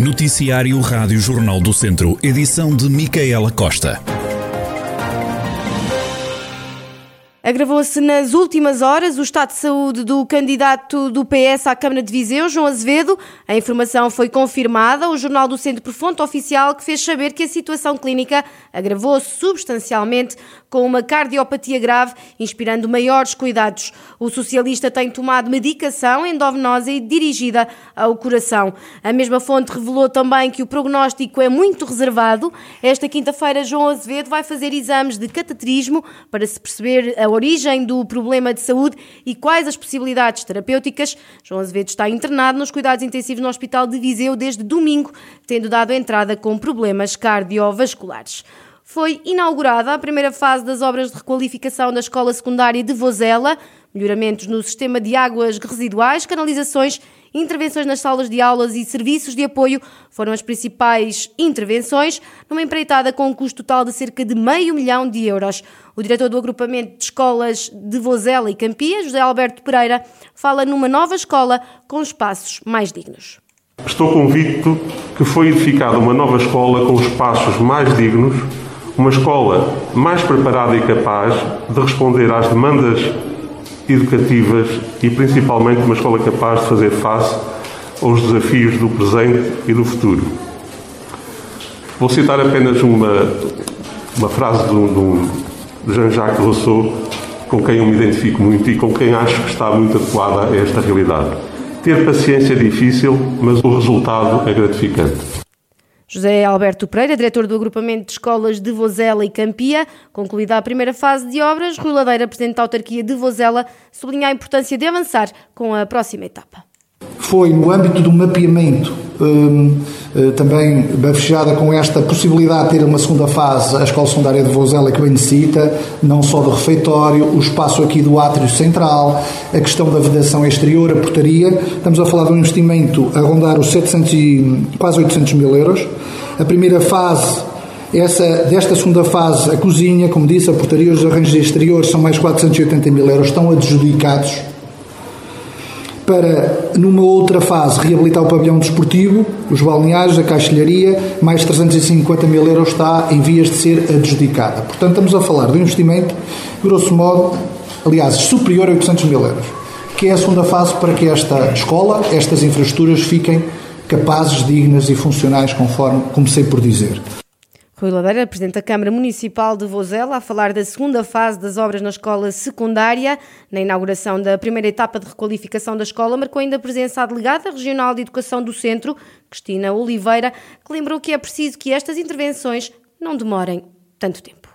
Noticiário Rádio Jornal do Centro, edição de Micaela Costa. Agravou-se nas últimas horas o estado de saúde do candidato do PS à Câmara de Viseu, João Azevedo. A informação foi confirmada ao Jornal do Centro por fonte oficial, que fez saber que a situação clínica agravou-se substancialmente com uma cardiopatia grave, inspirando maiores cuidados. O socialista tem tomado medicação endovenosa e dirigida ao coração. A mesma fonte revelou também que o prognóstico é muito reservado. Esta quinta-feira, João Azevedo vai fazer exames de cateterismo para se perceber a origem do problema de saúde e quais as possibilidades terapêuticas. João Azevedo está internado nos cuidados intensivos no Hospital de Viseu desde domingo, tendo dado entrada com problemas cardiovasculares foi inaugurada a primeira fase das obras de requalificação da Escola Secundária de Vozela, melhoramentos no sistema de águas residuais, canalizações, intervenções nas salas de aulas e serviços de apoio foram as principais intervenções, numa empreitada com um custo total de cerca de meio milhão de euros. O diretor do agrupamento de escolas de Vozela e Campia, José Alberto Pereira, fala numa nova escola com espaços mais dignos. Estou convicto que foi edificada uma nova escola com espaços mais dignos uma escola mais preparada e capaz de responder às demandas educativas e principalmente uma escola capaz de fazer face aos desafios do presente e do futuro. Vou citar apenas uma, uma frase de, Jean-Jacques Rousseau, com quem eu me identifico muito e com quem acho que está muito adequada a esta realidade. Ter paciência é difícil, mas o resultado é gratificante. José Alberto Pereira, diretor do agrupamento de escolas de Vozela e Campia, concluída a primeira fase de obras, Rui Ladeira, presidente da autarquia de Vozela, sublinha a importância de avançar com a próxima etapa. Foi no âmbito do mapeamento, hum, também bafejada com esta possibilidade de ter uma segunda fase, a Escola Secundária de Vozela que bem necessita, não só do refeitório, o espaço aqui do átrio central, a questão da vedação exterior, a portaria. Estamos a falar de um investimento a rondar os 700 e quase 800 mil euros. A primeira fase essa, desta segunda fase, a cozinha, como disse, a portaria, os arranjos exteriores são mais 480 mil euros, estão adjudicados para, numa outra fase, reabilitar o pavilhão desportivo, os balneários, a caixilharia, mais 350 mil euros está em vias de ser adjudicada. Portanto, estamos a falar de um investimento, grosso modo, aliás, superior a 800 mil euros, que é a segunda fase para que esta escola, estas infraestruturas fiquem capazes, dignas e funcionais, conforme comecei por dizer. Rui Ladeira, Presidente da Câmara Municipal de Vozela, a falar da segunda fase das obras na escola secundária. Na inauguração da primeira etapa de requalificação da escola, marcou ainda a presença a delegada regional de Educação do Centro, Cristina Oliveira, que lembrou que é preciso que estas intervenções não demorem tanto tempo.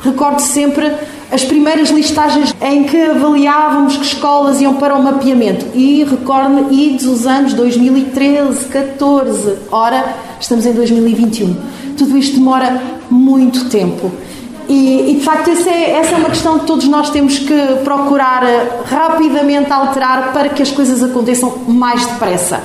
Recordo sempre as primeiras listagens em que avaliávamos que escolas iam para o mapeamento e recordo-me idos os anos 2013, 14, ora estamos em 2021. Tudo isto demora muito tempo. E, e, de facto é, essa é uma questão que todos nós temos que procurar rapidamente alterar para que as coisas aconteçam mais depressa.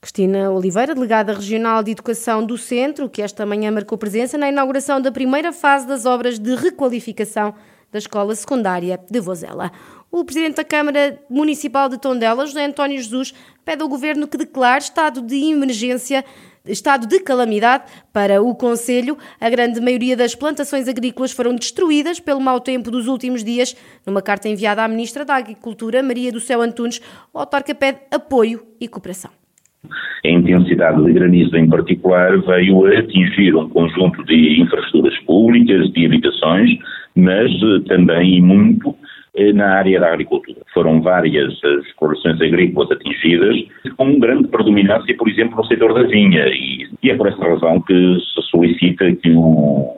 Cristina Oliveira, delegada regional de Educação do Centro, que esta manhã marcou presença na inauguração da primeira fase das obras de requalificação da Escola Secundária de Vozela. O Presidente da Câmara Municipal de Tondela, José António Jesus, pede ao Governo que declare estado de emergência estado de calamidade para o Conselho. A grande maioria das plantações agrícolas foram destruídas pelo mau tempo dos últimos dias. Numa carta enviada à Ministra da Agricultura, Maria do Céu Antunes, o autarca pede apoio e cooperação. A intensidade de granizo em particular veio a atingir um conjunto de infraestruturas públicas, de habitações, mas eh, também e muito na área da agricultura. Foram várias as explorações agrícolas atingidas, com grande predominância, por exemplo, no setor da vinha, e, e é por essa razão que se solicita que o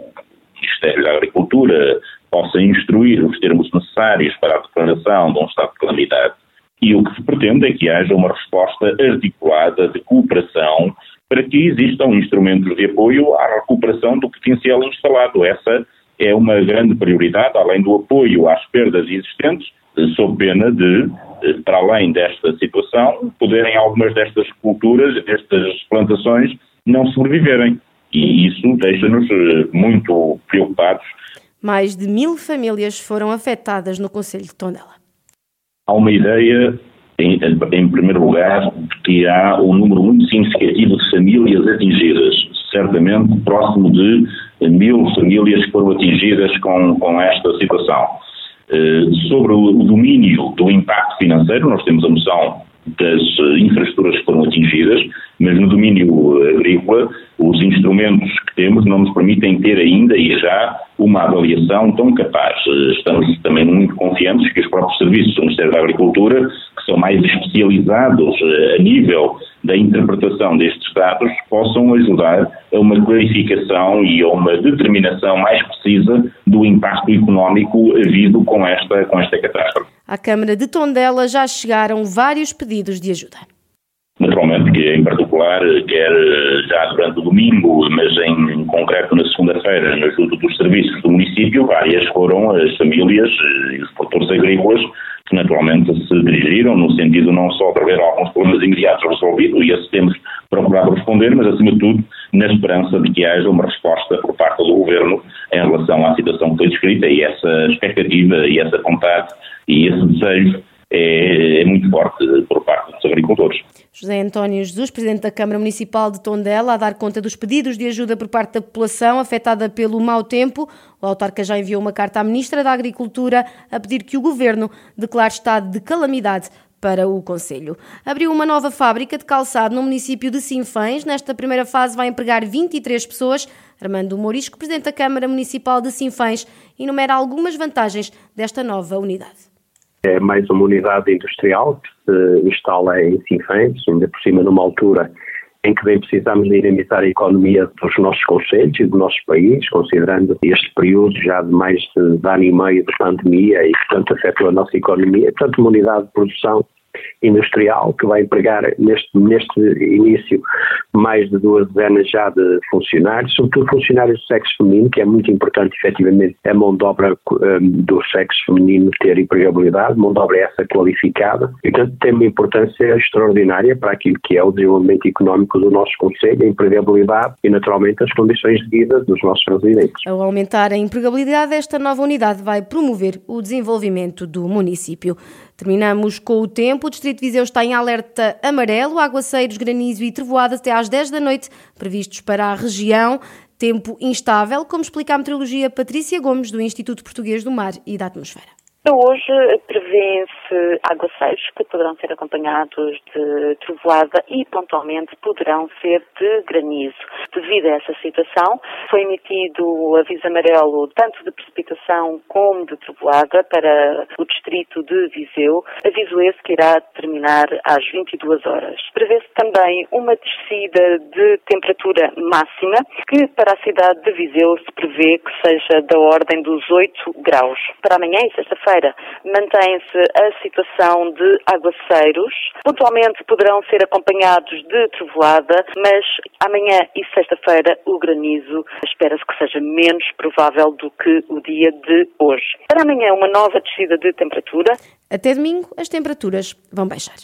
Ministério da Agricultura possa instruir os termos necessários para a declaração de um estado de calamidade e o que se pretende é que haja uma resposta articulada de cooperação para que existam instrumentos de apoio à recuperação do potencial instalado. Essa é uma grande prioridade, além do apoio às perdas existentes, sob pena de, para além desta situação, poderem algumas destas culturas, destas plantações, não sobreviverem. E isso deixa-nos eh, muito preocupados. Mais de mil famílias foram afetadas no Conselho de Tondela há uma ideia, em, em primeiro lugar, de que há um número muito significativo de famílias atingidas, certamente próximo de mil famílias que foram atingidas com, com esta situação. Eh, sobre o domínio do impacto financeiro, nós temos a noção das eh, infraestruturas que foram atingidas, mas no domínio agrícola, os instrumentos que temos não nos permitem ter ainda e já uma avaliação tão capaz. Eh, estamos também muito confiantes que os próprios serviços do Ministério da Agricultura, que são mais especializados a nível da interpretação destes dados possam ajudar a uma clarificação e a uma determinação mais precisa do impacto económico havido com esta, com esta catástrofe. À Câmara de Tondela já chegaram vários pedidos de ajuda. Naturalmente que, em particular, quer já durante o domingo, mas em, concreto na segunda-feira, na ajuda dos serviços do município, várias foram as famílias e os produtores agrícolas que naturalmente se dirigiram no sentido não só de haver alguns problemas imediatos resolvidos, e esse temos procurado responder, mas acima de tudo na esperança de que haja uma resposta por parte do Governo em relação à situação que foi descrita e essa expectativa e essa vontade e esse desejo é, é, muito forte por parte dos agricultores. José António Jesus, Presidente da Câmara Municipal de Tondela, a dar conta dos pedidos de ajuda por parte da população afetada pelo mau tempo. O autarca já enviou uma carta à Ministra da Agricultura a pedir que o Governo declare estado de calamidade para o Conselho. Abriu uma nova fábrica de calçado no município de Sinfães. Nesta primeira fase vai empregar 23 pessoas. Armando Morisco, Presidente da Câmara Municipal de Sinfães, enumera algumas vantagens desta nova unidade. É mais uma unidade industrial que se instala em Sinfãs, ainda por cima numa altura em que bem precisamos dinamizar a economia dos nossos conselhos e do nosso país, considerando este período já de mais de ano e meio de pandemia e que tanto afetou a nossa economia. Portanto, uma unidade de produção industrial que vai empregar neste, neste início mais de duas dezenas já de funcionários, sobretudo funcionários do sexo feminino, que é muito importante efetivamente a mão de obra um, do sexo feminino ter empregabilidade, mão de obra essa qualificada, e portanto tem uma importância extraordinária para aquilo que é o desenvolvimento económico do nosso Conselho, a empregabilidade e naturalmente as condições de vida dos nossos residentes. Ao aumentar a empregabilidade, esta nova unidade vai promover o desenvolvimento do município. Terminamos com o tempo. O Distrito de Viseu está em alerta amarelo, aguaceiros, granizo e trevoada até às 10 da noite, previstos para a região. Tempo instável, como explica a meteorologia Patrícia Gomes, do Instituto Português do Mar e da Atmosfera. Hoje prevê-se aguaceiros que poderão ser acompanhados de trovoada e pontualmente poderão ser de granizo. Devido a essa situação, foi emitido aviso amarelo tanto de precipitação como de trovoada para o distrito de Viseu, aviso esse que irá terminar às 22 horas. Prevê-se também uma descida de temperatura máxima que para a cidade de Viseu se prevê que seja da ordem dos 8 graus. Para amanhã e sexta-feira mantém-se a situação de aguaceiros. Pontualmente poderão ser acompanhados de trovoada, mas amanhã e sexta-feira o granizo espera-se que seja menos provável do que o dia de hoje. Para amanhã, uma nova descida de temperatura. Até domingo, as temperaturas vão baixar.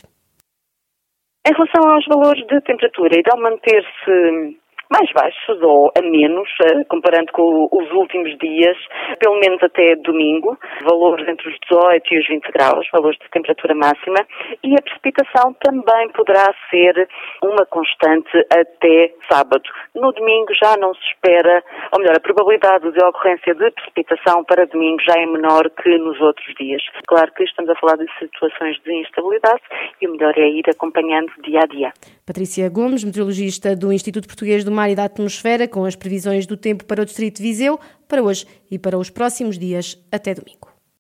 Em relação aos valores de temperatura, irão manter-se mais baixos ou a menos, eh, comparando com os últimos dias, pelo menos até domingo, valores entre os 18 e os 20 graus, valores de temperatura máxima, e a precipitação também poderá ser uma constante até sábado. No domingo já não se espera, ou melhor, a probabilidade de ocorrência de precipitação para domingo já é menor que nos outros dias. Claro que estamos a falar de situações de instabilidade e o melhor é ir acompanhando dia a dia. Patrícia Gomes, meteorologista do Instituto Português do Mar e da Atmosfera, com as previsões do tempo para o Distrito de Viseu, para hoje e para os próximos dias, até domingo.